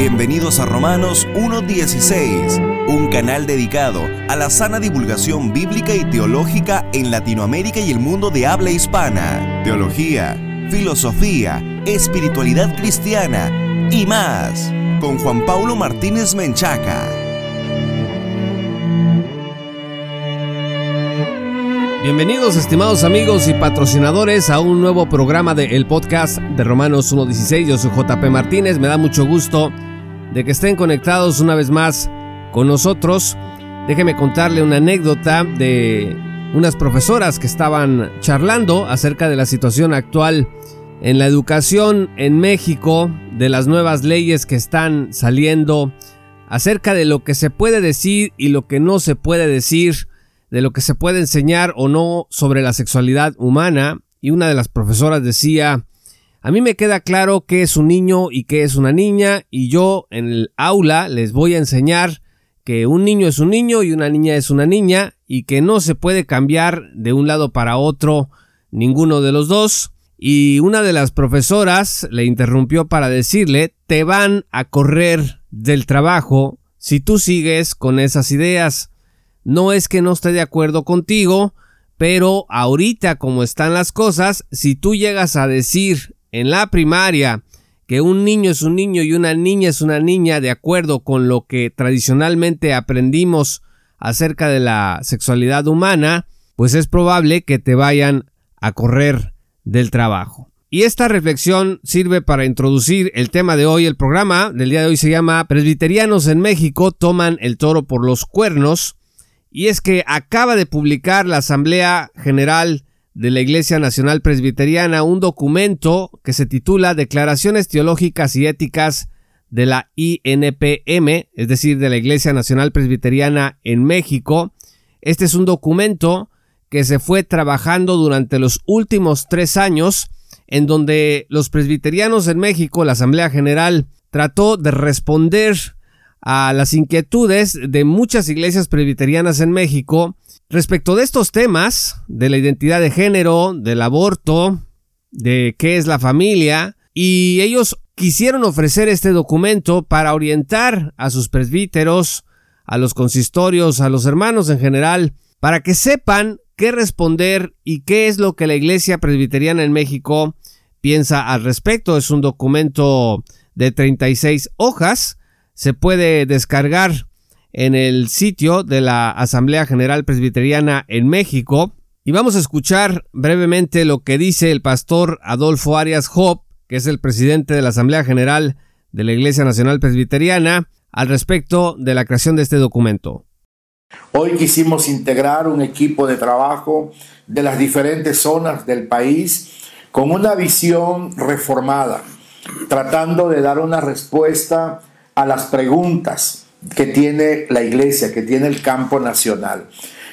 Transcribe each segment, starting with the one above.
Bienvenidos a Romanos 1.16, un canal dedicado a la sana divulgación bíblica y teológica en Latinoamérica y el mundo de habla hispana. Teología, filosofía, espiritualidad cristiana y más. Con Juan Paulo Martínez Menchaca. Bienvenidos estimados amigos y patrocinadores a un nuevo programa de el podcast de Romanos 1.16. Yo soy JP Martínez, me da mucho gusto de que estén conectados una vez más con nosotros. Déjeme contarle una anécdota de unas profesoras que estaban charlando acerca de la situación actual en la educación en México, de las nuevas leyes que están saliendo, acerca de lo que se puede decir y lo que no se puede decir, de lo que se puede enseñar o no sobre la sexualidad humana. Y una de las profesoras decía, a mí me queda claro qué es un niño y qué es una niña y yo en el aula les voy a enseñar que un niño es un niño y una niña es una niña y que no se puede cambiar de un lado para otro ninguno de los dos. Y una de las profesoras le interrumpió para decirle, te van a correr del trabajo si tú sigues con esas ideas. No es que no esté de acuerdo contigo, pero ahorita como están las cosas, si tú llegas a decir en la primaria que un niño es un niño y una niña es una niña de acuerdo con lo que tradicionalmente aprendimos acerca de la sexualidad humana, pues es probable que te vayan a correr del trabajo. Y esta reflexión sirve para introducir el tema de hoy. El programa del día de hoy se llama Presbiterianos en México toman el toro por los cuernos. Y es que acaba de publicar la Asamblea General de la Iglesia Nacional Presbiteriana un documento que se titula Declaraciones Teológicas y Éticas de la INPM, es decir, de la Iglesia Nacional Presbiteriana en México. Este es un documento que se fue trabajando durante los últimos tres años, en donde los presbiterianos en México, la Asamblea General, trató de responder a las inquietudes de muchas iglesias presbiterianas en México Respecto de estos temas, de la identidad de género, del aborto, de qué es la familia, y ellos quisieron ofrecer este documento para orientar a sus presbíteros, a los consistorios, a los hermanos en general, para que sepan qué responder y qué es lo que la Iglesia Presbiteriana en México piensa al respecto. Es un documento de 36 hojas, se puede descargar en el sitio de la Asamblea General Presbiteriana en México. Y vamos a escuchar brevemente lo que dice el pastor Adolfo Arias Job, que es el presidente de la Asamblea General de la Iglesia Nacional Presbiteriana, al respecto de la creación de este documento. Hoy quisimos integrar un equipo de trabajo de las diferentes zonas del país con una visión reformada, tratando de dar una respuesta a las preguntas que tiene la iglesia, que tiene el campo nacional,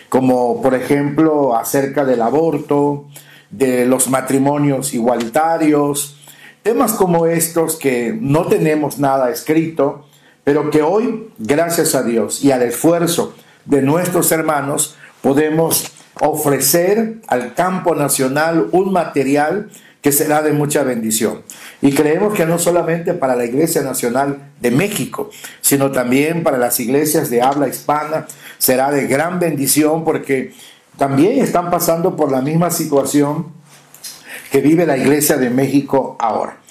como por ejemplo acerca del aborto, de los matrimonios igualitarios, temas como estos que no tenemos nada escrito, pero que hoy, gracias a Dios y al esfuerzo de nuestros hermanos, podemos ofrecer al campo nacional un material que será de mucha bendición. Y creemos que no solamente para la Iglesia Nacional de México, sino también para las iglesias de habla hispana será de gran bendición porque también están pasando por la misma situación que vive la Iglesia de México ahora.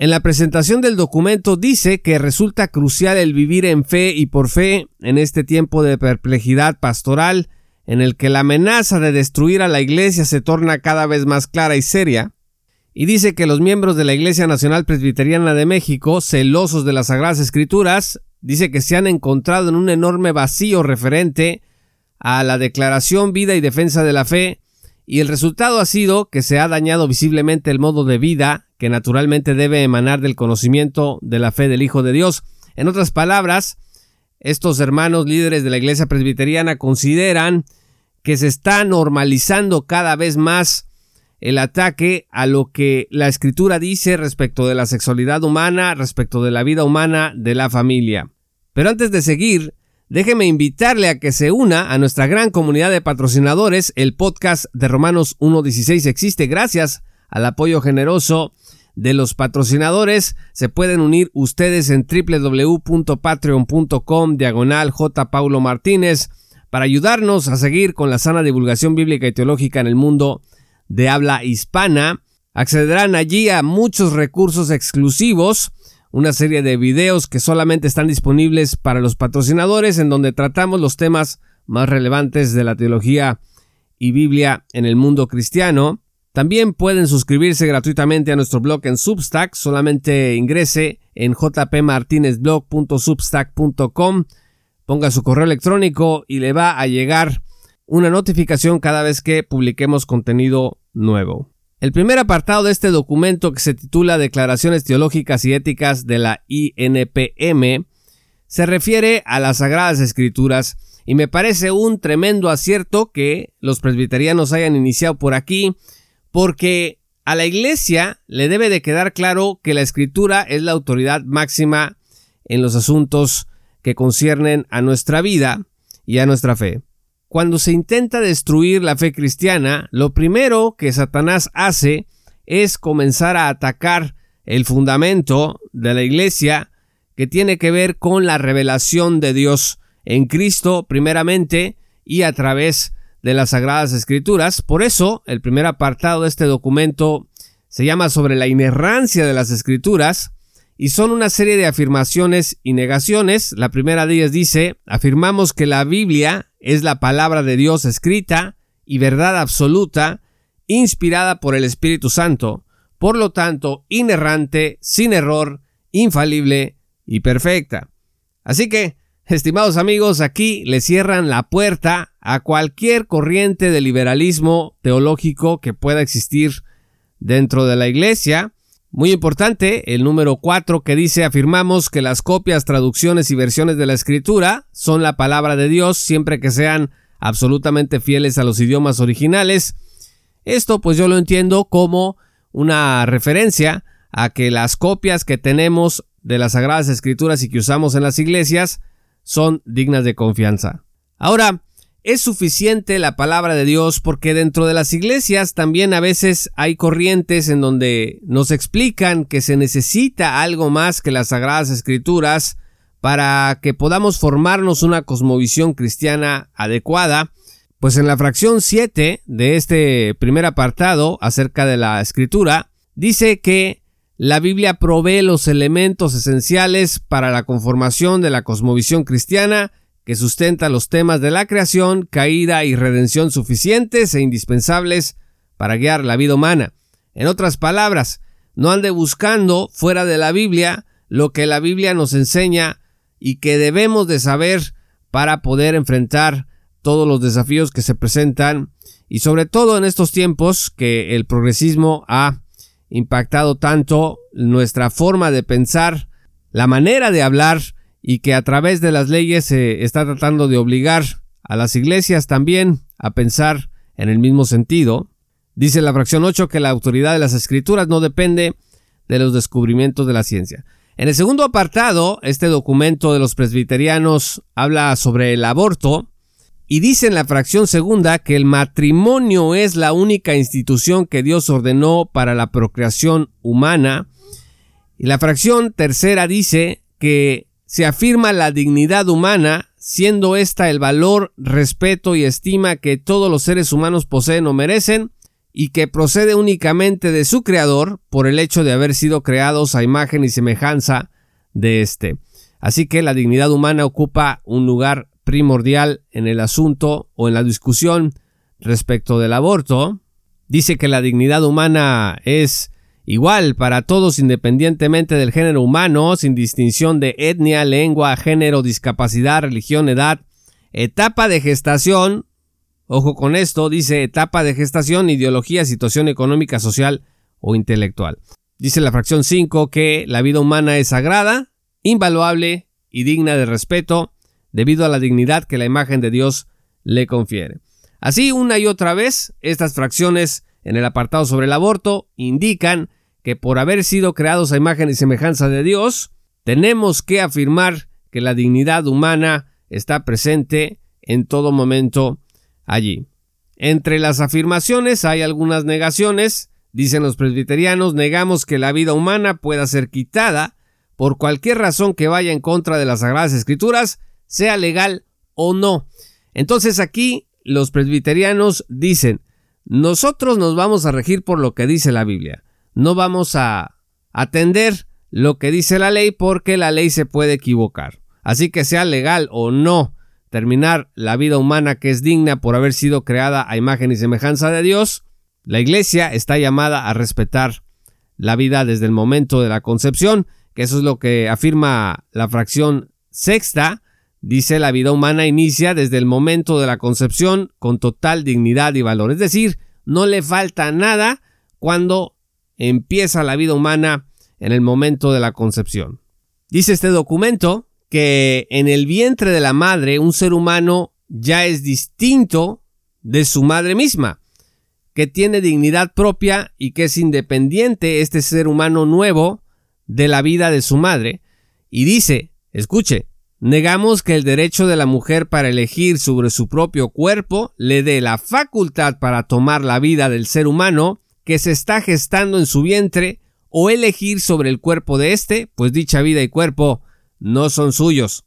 En la presentación del documento dice que resulta crucial el vivir en fe y por fe en este tiempo de perplejidad pastoral en el que la amenaza de destruir a la Iglesia se torna cada vez más clara y seria, y dice que los miembros de la Iglesia Nacional Presbiteriana de México, celosos de las Sagradas Escrituras, dice que se han encontrado en un enorme vacío referente a la declaración, vida y defensa de la fe, y el resultado ha sido que se ha dañado visiblemente el modo de vida que naturalmente debe emanar del conocimiento de la fe del Hijo de Dios. En otras palabras, estos hermanos líderes de la Iglesia Presbiteriana consideran que se está normalizando cada vez más el ataque a lo que la escritura dice respecto de la sexualidad humana, respecto de la vida humana, de la familia. Pero antes de seguir, déjeme invitarle a que se una a nuestra gran comunidad de patrocinadores. El podcast de Romanos 1.16 existe gracias al apoyo generoso de los patrocinadores. Se pueden unir ustedes en www.patreon.com diagonal J. Paulo Martínez para ayudarnos a seguir con la sana divulgación bíblica y teológica en el mundo de habla hispana. Accederán allí a muchos recursos exclusivos, una serie de videos que solamente están disponibles para los patrocinadores en donde tratamos los temas más relevantes de la teología y Biblia en el mundo cristiano. También pueden suscribirse gratuitamente a nuestro blog en Substack, solamente ingrese en jpmartinezblog.substack.com, ponga su correo electrónico y le va a llegar una notificación cada vez que publiquemos contenido nuevo. El primer apartado de este documento que se titula Declaraciones Teológicas y Éticas de la INPM se refiere a las Sagradas Escrituras y me parece un tremendo acierto que los presbiterianos hayan iniciado por aquí porque a la Iglesia le debe de quedar claro que la Escritura es la autoridad máxima en los asuntos que conciernen a nuestra vida y a nuestra fe. Cuando se intenta destruir la fe cristiana, lo primero que Satanás hace es comenzar a atacar el fundamento de la iglesia que tiene que ver con la revelación de Dios en Cristo primeramente y a través de las Sagradas Escrituras. Por eso, el primer apartado de este documento se llama sobre la inerrancia de las Escrituras y son una serie de afirmaciones y negaciones. La primera de ellas dice, afirmamos que la Biblia es la palabra de Dios escrita y verdad absoluta, inspirada por el Espíritu Santo, por lo tanto, inerrante, sin error, infalible y perfecta. Así que, estimados amigos, aquí le cierran la puerta a cualquier corriente de liberalismo teológico que pueda existir dentro de la Iglesia, muy importante, el número 4 que dice afirmamos que las copias, traducciones y versiones de la escritura son la palabra de Dios siempre que sean absolutamente fieles a los idiomas originales. Esto pues yo lo entiendo como una referencia a que las copias que tenemos de las sagradas escrituras y que usamos en las iglesias son dignas de confianza. Ahora, es suficiente la palabra de Dios porque dentro de las iglesias también a veces hay corrientes en donde nos explican que se necesita algo más que las sagradas escrituras para que podamos formarnos una cosmovisión cristiana adecuada. Pues en la fracción 7 de este primer apartado acerca de la escritura dice que la Biblia provee los elementos esenciales para la conformación de la cosmovisión cristiana que sustenta los temas de la creación, caída y redención suficientes e indispensables para guiar la vida humana. En otras palabras, no ande buscando fuera de la Biblia lo que la Biblia nos enseña y que debemos de saber para poder enfrentar todos los desafíos que se presentan y sobre todo en estos tiempos que el progresismo ha impactado tanto nuestra forma de pensar, la manera de hablar y que a través de las leyes se está tratando de obligar a las iglesias también a pensar en el mismo sentido. Dice la fracción 8 que la autoridad de las escrituras no depende de los descubrimientos de la ciencia. En el segundo apartado, este documento de los presbiterianos habla sobre el aborto y dice en la fracción segunda que el matrimonio es la única institución que Dios ordenó para la procreación humana. Y la fracción tercera dice que se afirma la dignidad humana, siendo esta el valor, respeto y estima que todos los seres humanos poseen o merecen, y que procede únicamente de su creador por el hecho de haber sido creados a imagen y semejanza de éste. Así que la dignidad humana ocupa un lugar primordial en el asunto o en la discusión respecto del aborto. Dice que la dignidad humana es Igual para todos independientemente del género humano, sin distinción de etnia, lengua, género, discapacidad, religión, edad, etapa de gestación, ojo con esto, dice etapa de gestación, ideología, situación económica, social o intelectual. Dice la fracción 5 que la vida humana es sagrada, invaluable y digna de respeto debido a la dignidad que la imagen de Dios le confiere. Así, una y otra vez, estas fracciones en el apartado sobre el aborto indican que por haber sido creados a imagen y semejanza de Dios, tenemos que afirmar que la dignidad humana está presente en todo momento allí. Entre las afirmaciones hay algunas negaciones. Dicen los presbiterianos, negamos que la vida humana pueda ser quitada por cualquier razón que vaya en contra de las Sagradas Escrituras, sea legal o no. Entonces aquí los presbiterianos dicen, nosotros nos vamos a regir por lo que dice la Biblia. No vamos a atender lo que dice la ley porque la ley se puede equivocar. Así que sea legal o no terminar la vida humana que es digna por haber sido creada a imagen y semejanza de Dios, la Iglesia está llamada a respetar la vida desde el momento de la concepción, que eso es lo que afirma la fracción sexta, dice la vida humana inicia desde el momento de la concepción con total dignidad y valor, es decir, no le falta nada cuando empieza la vida humana en el momento de la concepción. Dice este documento que en el vientre de la madre un ser humano ya es distinto de su madre misma, que tiene dignidad propia y que es independiente este ser humano nuevo de la vida de su madre, y dice, escuche, negamos que el derecho de la mujer para elegir sobre su propio cuerpo le dé la facultad para tomar la vida del ser humano que se está gestando en su vientre o elegir sobre el cuerpo de éste, pues dicha vida y cuerpo no son suyos.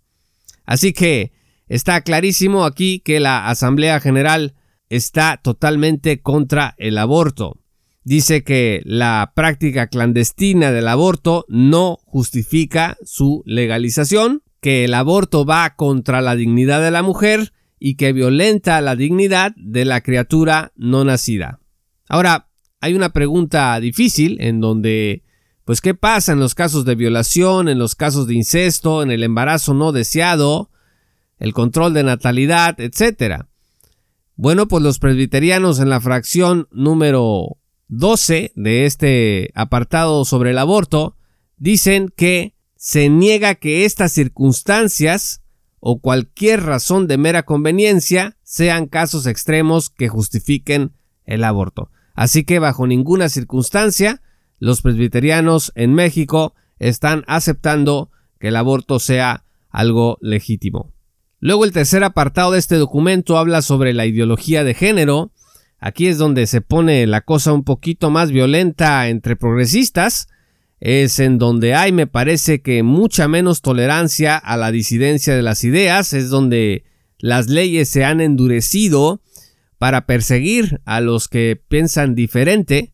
Así que está clarísimo aquí que la Asamblea General está totalmente contra el aborto. Dice que la práctica clandestina del aborto no justifica su legalización, que el aborto va contra la dignidad de la mujer y que violenta la dignidad de la criatura no nacida. Ahora, hay una pregunta difícil en donde pues ¿qué pasa en los casos de violación, en los casos de incesto, en el embarazo no deseado, el control de natalidad, etcétera? Bueno, pues los presbiterianos en la fracción número 12 de este apartado sobre el aborto dicen que se niega que estas circunstancias o cualquier razón de mera conveniencia sean casos extremos que justifiquen el aborto. Así que bajo ninguna circunstancia los presbiterianos en México están aceptando que el aborto sea algo legítimo. Luego el tercer apartado de este documento habla sobre la ideología de género. Aquí es donde se pone la cosa un poquito más violenta entre progresistas. Es en donde hay, me parece que mucha menos tolerancia a la disidencia de las ideas. Es donde las leyes se han endurecido para perseguir a los que piensan diferente.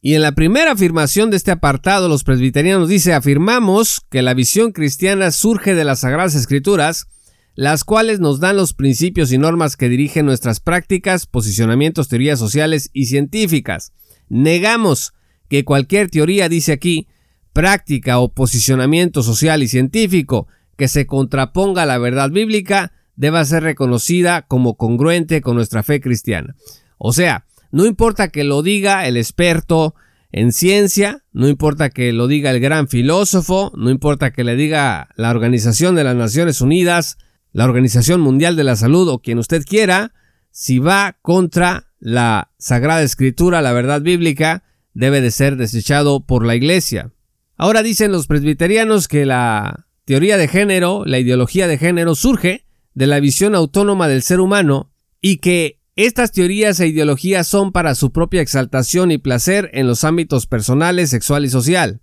Y en la primera afirmación de este apartado, los presbiterianos dice, afirmamos que la visión cristiana surge de las Sagradas Escrituras, las cuales nos dan los principios y normas que dirigen nuestras prácticas, posicionamientos, teorías sociales y científicas. Negamos que cualquier teoría, dice aquí, práctica o posicionamiento social y científico que se contraponga a la verdad bíblica deba ser reconocida como congruente con nuestra fe cristiana. O sea, no importa que lo diga el experto en ciencia, no importa que lo diga el gran filósofo, no importa que le diga la Organización de las Naciones Unidas, la Organización Mundial de la Salud o quien usted quiera, si va contra la Sagrada Escritura, la verdad bíblica, debe de ser desechado por la Iglesia. Ahora dicen los presbiterianos que la teoría de género, la ideología de género surge de la visión autónoma del ser humano y que estas teorías e ideologías son para su propia exaltación y placer en los ámbitos personales, sexual y social.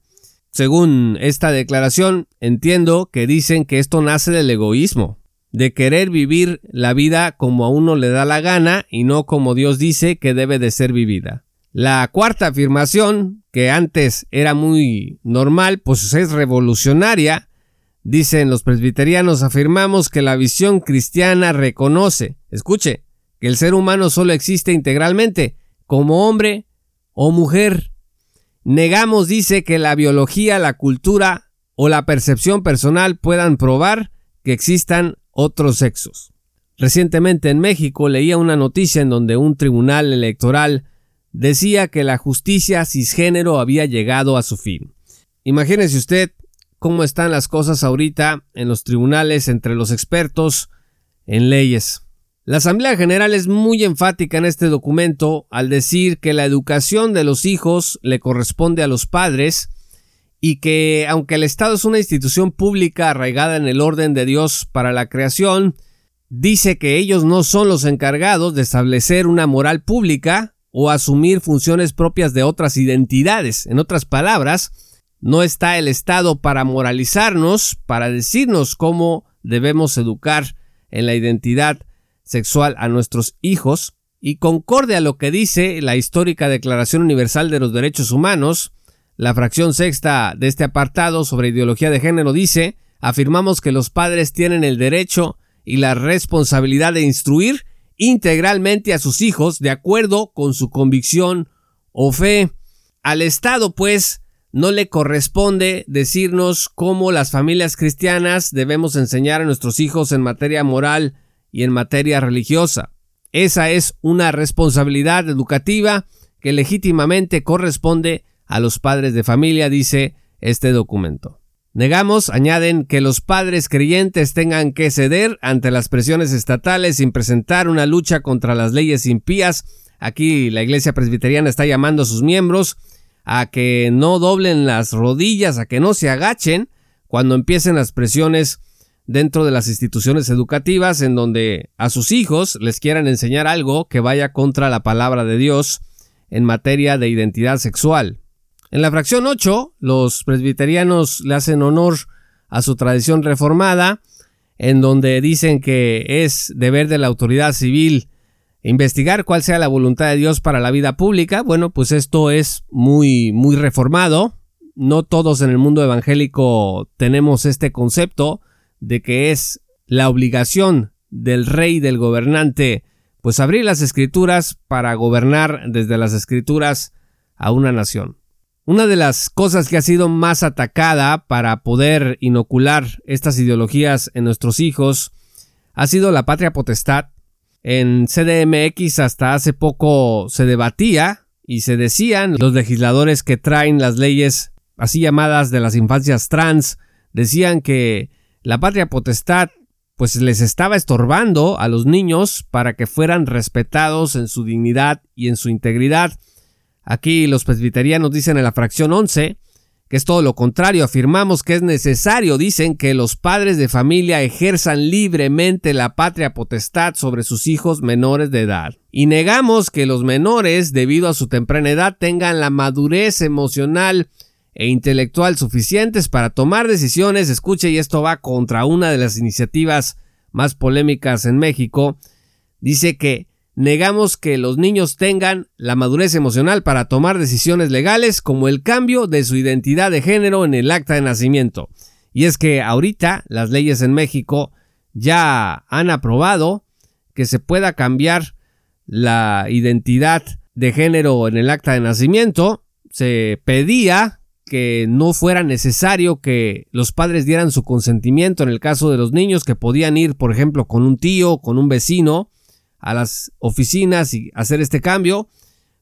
Según esta declaración, entiendo que dicen que esto nace del egoísmo, de querer vivir la vida como a uno le da la gana y no como Dios dice que debe de ser vivida. La cuarta afirmación, que antes era muy normal, pues es revolucionaria, dicen los presbiterianos, afirmamos que la visión cristiana reconoce, escuche, que el ser humano solo existe integralmente, como hombre o mujer. Negamos, dice, que la biología, la cultura o la percepción personal puedan probar que existan otros sexos. Recientemente en México leía una noticia en donde un tribunal electoral decía que la justicia cisgénero había llegado a su fin. Imagínese usted cómo están las cosas ahorita en los tribunales entre los expertos en leyes. La Asamblea General es muy enfática en este documento al decir que la educación de los hijos le corresponde a los padres y que aunque el Estado es una institución pública arraigada en el orden de Dios para la creación, dice que ellos no son los encargados de establecer una moral pública o asumir funciones propias de otras identidades. En otras palabras, no está el Estado para moralizarnos, para decirnos cómo debemos educar en la identidad sexual a nuestros hijos, y concorde a lo que dice la histórica Declaración Universal de los Derechos Humanos, la fracción sexta de este apartado sobre ideología de género dice, afirmamos que los padres tienen el derecho y la responsabilidad de instruir integralmente a sus hijos de acuerdo con su convicción o fe. Al Estado, pues, no le corresponde decirnos cómo las familias cristianas debemos enseñar a nuestros hijos en materia moral y en materia religiosa. Esa es una responsabilidad educativa que legítimamente corresponde a los padres de familia, dice este documento. Negamos, añaden, que los padres creyentes tengan que ceder ante las presiones estatales sin presentar una lucha contra las leyes impías. Aquí la Iglesia Presbiteriana está llamando a sus miembros a que no doblen las rodillas, a que no se agachen cuando empiecen las presiones dentro de las instituciones educativas en donde a sus hijos les quieran enseñar algo que vaya contra la palabra de Dios en materia de identidad sexual. En la fracción 8, los presbiterianos le hacen honor a su tradición reformada, en donde dicen que es deber de la autoridad civil investigar cuál sea la voluntad de Dios para la vida pública. Bueno, pues esto es muy, muy reformado. No todos en el mundo evangélico tenemos este concepto de que es la obligación del rey, del gobernante, pues abrir las escrituras para gobernar desde las escrituras a una nación. Una de las cosas que ha sido más atacada para poder inocular estas ideologías en nuestros hijos ha sido la patria potestad. En CDMX hasta hace poco se debatía y se decían los legisladores que traen las leyes así llamadas de las infancias trans, decían que la patria potestad pues les estaba estorbando a los niños para que fueran respetados en su dignidad y en su integridad. Aquí los presbiterianos dicen en la fracción 11 que es todo lo contrario, afirmamos que es necesario, dicen, que los padres de familia ejerzan libremente la patria potestad sobre sus hijos menores de edad. Y negamos que los menores, debido a su temprana edad, tengan la madurez emocional e intelectual suficientes para tomar decisiones, escuche, y esto va contra una de las iniciativas más polémicas en México, dice que negamos que los niños tengan la madurez emocional para tomar decisiones legales como el cambio de su identidad de género en el acta de nacimiento. Y es que ahorita las leyes en México ya han aprobado que se pueda cambiar la identidad de género en el acta de nacimiento. Se pedía que no fuera necesario que los padres dieran su consentimiento en el caso de los niños que podían ir, por ejemplo, con un tío, con un vecino, a las oficinas y hacer este cambio,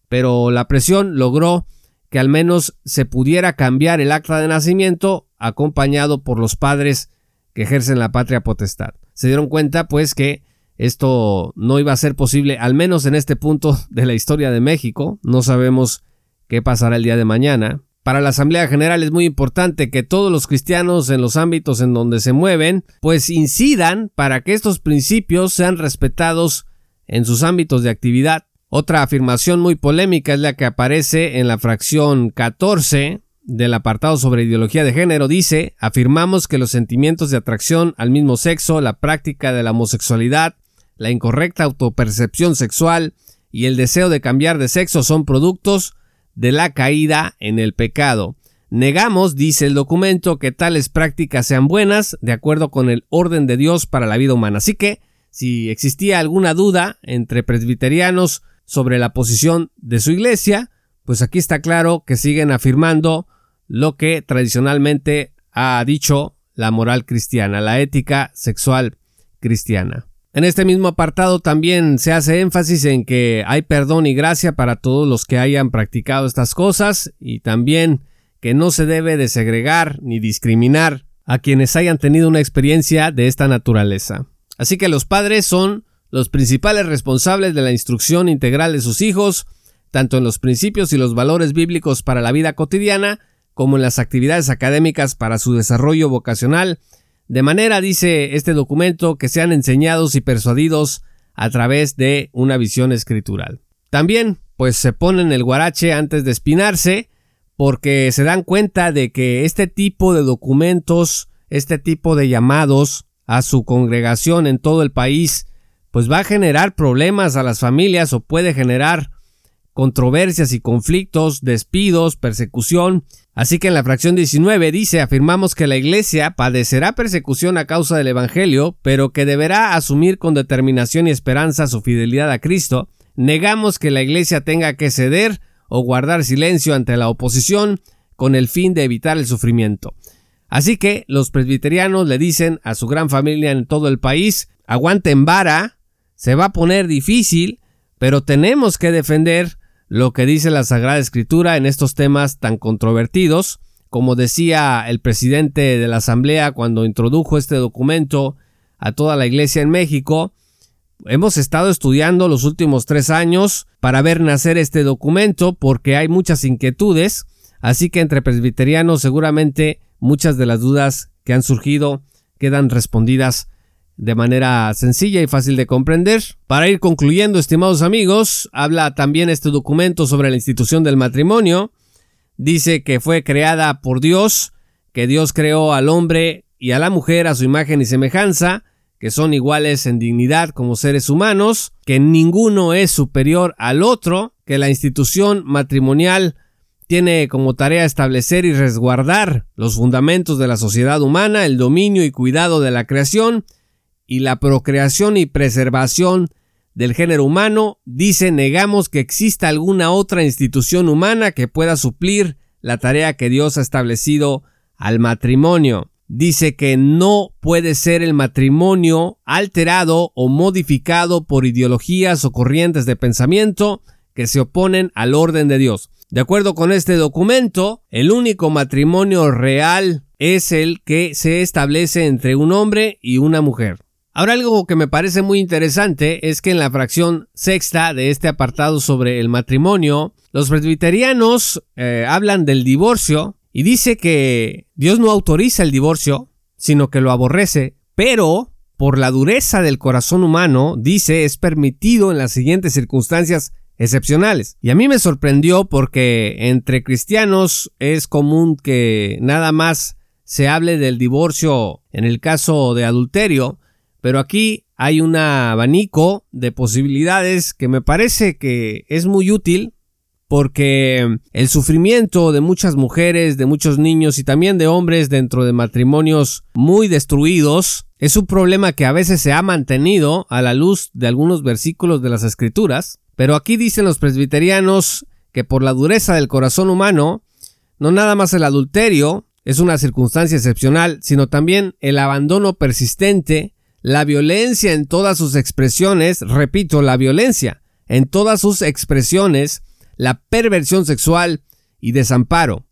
pero la presión logró que al menos se pudiera cambiar el acta de nacimiento acompañado por los padres que ejercen la patria potestad. Se dieron cuenta pues que esto no iba a ser posible, al menos en este punto de la historia de México. No sabemos qué pasará el día de mañana, para la Asamblea General es muy importante que todos los cristianos en los ámbitos en donde se mueven, pues incidan para que estos principios sean respetados en sus ámbitos de actividad. Otra afirmación muy polémica es la que aparece en la fracción 14 del apartado sobre ideología de género. Dice, afirmamos que los sentimientos de atracción al mismo sexo, la práctica de la homosexualidad, la incorrecta autopercepción sexual y el deseo de cambiar de sexo son productos de la caída en el pecado. Negamos, dice el documento, que tales prácticas sean buenas de acuerdo con el orden de Dios para la vida humana. Así que, si existía alguna duda entre presbiterianos sobre la posición de su iglesia, pues aquí está claro que siguen afirmando lo que tradicionalmente ha dicho la moral cristiana, la ética sexual cristiana. En este mismo apartado también se hace énfasis en que hay perdón y gracia para todos los que hayan practicado estas cosas y también que no se debe de segregar ni discriminar a quienes hayan tenido una experiencia de esta naturaleza. Así que los padres son los principales responsables de la instrucción integral de sus hijos, tanto en los principios y los valores bíblicos para la vida cotidiana, como en las actividades académicas para su desarrollo vocacional de manera, dice este documento, que sean enseñados y persuadidos a través de una visión escritural. También pues se ponen el guarache antes de espinarse porque se dan cuenta de que este tipo de documentos, este tipo de llamados a su congregación en todo el país, pues va a generar problemas a las familias o puede generar controversias y conflictos, despidos, persecución. Así que en la fracción 19 dice, afirmamos que la Iglesia padecerá persecución a causa del Evangelio, pero que deberá asumir con determinación y esperanza su fidelidad a Cristo. Negamos que la Iglesia tenga que ceder o guardar silencio ante la oposición con el fin de evitar el sufrimiento. Así que los presbiterianos le dicen a su gran familia en todo el país, aguanten vara, se va a poner difícil, pero tenemos que defender lo que dice la Sagrada Escritura en estos temas tan controvertidos, como decía el presidente de la Asamblea cuando introdujo este documento a toda la Iglesia en México, Hemos estado estudiando los últimos tres años para ver nacer este documento porque hay muchas inquietudes, así que entre presbiterianos seguramente muchas de las dudas que han surgido quedan respondidas de manera sencilla y fácil de comprender. Para ir concluyendo, estimados amigos, habla también este documento sobre la institución del matrimonio. Dice que fue creada por Dios, que Dios creó al hombre y a la mujer a su imagen y semejanza, que son iguales en dignidad como seres humanos, que ninguno es superior al otro, que la institución matrimonial tiene como tarea establecer y resguardar los fundamentos de la sociedad humana, el dominio y cuidado de la creación, y la procreación y preservación del género humano, dice negamos que exista alguna otra institución humana que pueda suplir la tarea que Dios ha establecido al matrimonio dice que no puede ser el matrimonio alterado o modificado por ideologías o corrientes de pensamiento que se oponen al orden de Dios. De acuerdo con este documento, el único matrimonio real es el que se establece entre un hombre y una mujer. Ahora algo que me parece muy interesante es que en la fracción sexta de este apartado sobre el matrimonio, los presbiterianos eh, hablan del divorcio y dice que Dios no autoriza el divorcio, sino que lo aborrece, pero por la dureza del corazón humano, dice, es permitido en las siguientes circunstancias excepcionales. Y a mí me sorprendió porque entre cristianos es común que nada más se hable del divorcio en el caso de adulterio, pero aquí hay un abanico de posibilidades que me parece que es muy útil porque el sufrimiento de muchas mujeres, de muchos niños y también de hombres dentro de matrimonios muy destruidos es un problema que a veces se ha mantenido a la luz de algunos versículos de las escrituras, pero aquí dicen los presbiterianos que por la dureza del corazón humano, no nada más el adulterio es una circunstancia excepcional, sino también el abandono persistente, la violencia en todas sus expresiones, repito, la violencia en todas sus expresiones, la perversión sexual y desamparo.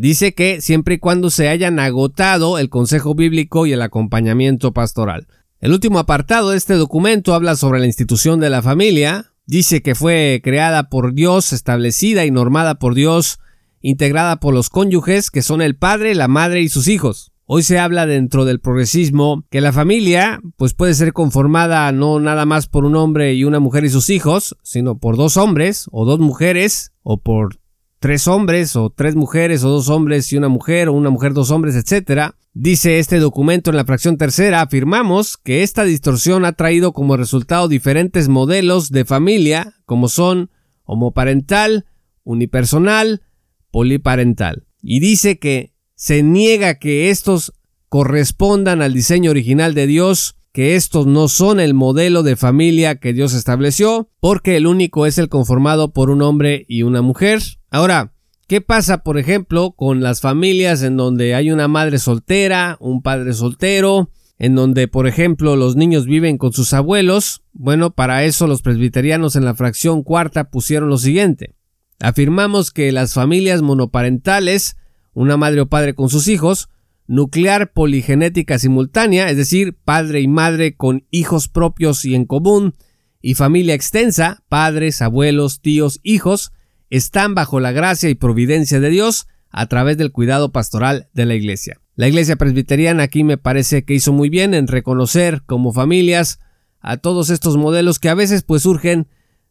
Dice que siempre y cuando se hayan agotado el consejo bíblico y el acompañamiento pastoral. El último apartado de este documento habla sobre la institución de la familia. Dice que fue creada por Dios, establecida y normada por Dios, integrada por los cónyuges que son el padre, la madre y sus hijos. Hoy se habla dentro del progresismo que la familia pues puede ser conformada no nada más por un hombre y una mujer y sus hijos, sino por dos hombres o dos mujeres o por tres hombres o tres mujeres o dos hombres y una mujer o una mujer dos hombres, etc. Dice este documento en la fracción tercera, afirmamos que esta distorsión ha traído como resultado diferentes modelos de familia como son homoparental, unipersonal, poliparental. Y dice que se niega que estos correspondan al diseño original de Dios, que estos no son el modelo de familia que Dios estableció, porque el único es el conformado por un hombre y una mujer. Ahora, ¿qué pasa, por ejemplo, con las familias en donde hay una madre soltera, un padre soltero, en donde, por ejemplo, los niños viven con sus abuelos? Bueno, para eso los presbiterianos en la fracción cuarta pusieron lo siguiente. Afirmamos que las familias monoparentales una madre o padre con sus hijos, nuclear poligenética simultánea, es decir, padre y madre con hijos propios y en común, y familia extensa, padres, abuelos, tíos, hijos, están bajo la gracia y providencia de Dios a través del cuidado pastoral de la Iglesia. La Iglesia presbiteriana aquí me parece que hizo muy bien en reconocer como familias a todos estos modelos que a veces pues surgen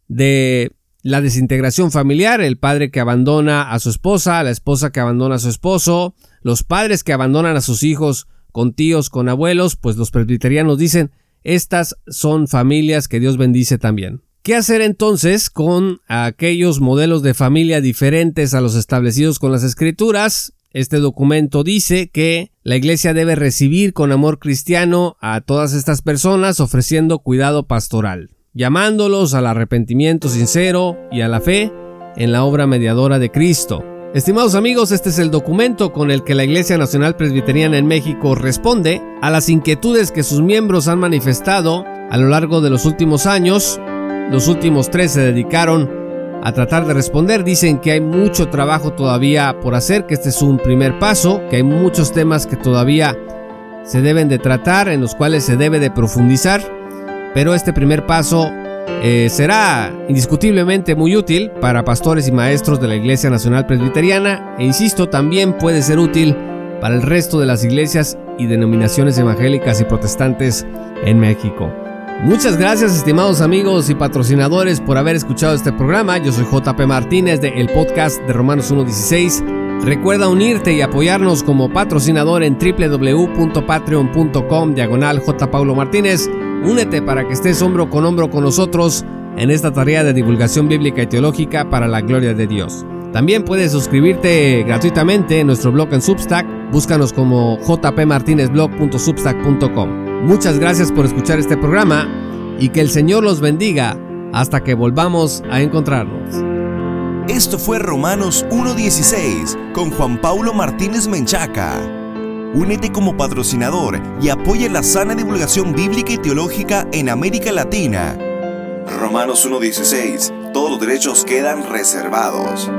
de la desintegración familiar, el padre que abandona a su esposa, la esposa que abandona a su esposo, los padres que abandonan a sus hijos con tíos, con abuelos, pues los presbiterianos dicen, estas son familias que Dios bendice también. ¿Qué hacer entonces con aquellos modelos de familia diferentes a los establecidos con las escrituras? Este documento dice que la iglesia debe recibir con amor cristiano a todas estas personas ofreciendo cuidado pastoral, llamándolos al arrepentimiento sincero y a la fe en la obra mediadora de Cristo. Estimados amigos, este es el documento con el que la Iglesia Nacional Presbiteriana en México responde a las inquietudes que sus miembros han manifestado a lo largo de los últimos años. Los últimos tres se dedicaron a tratar de responder. Dicen que hay mucho trabajo todavía por hacer, que este es un primer paso, que hay muchos temas que todavía se deben de tratar, en los cuales se debe de profundizar, pero este primer paso eh, será indiscutiblemente muy útil para pastores y maestros de la Iglesia Nacional Presbiteriana e insisto, también puede ser útil para el resto de las iglesias y denominaciones evangélicas y protestantes en México. Muchas gracias estimados amigos y patrocinadores por haber escuchado este programa. Yo soy JP Martínez de el podcast de Romanos 1.16. Recuerda unirte y apoyarnos como patrocinador en www.patreon.com diagonal. Paulo Martínez. Únete para que estés hombro con hombro con nosotros en esta tarea de divulgación bíblica y teológica para la gloria de Dios. También puedes suscribirte gratuitamente en nuestro blog en Substack. Búscanos como jpmartinezblog.substack.com. Muchas gracias por escuchar este programa y que el Señor los bendiga hasta que volvamos a encontrarnos. Esto fue Romanos 1.16 con Juan Paulo Martínez Menchaca. Únete como patrocinador y apoya la sana divulgación bíblica y teológica en América Latina. Romanos 1.16. Todos los derechos quedan reservados.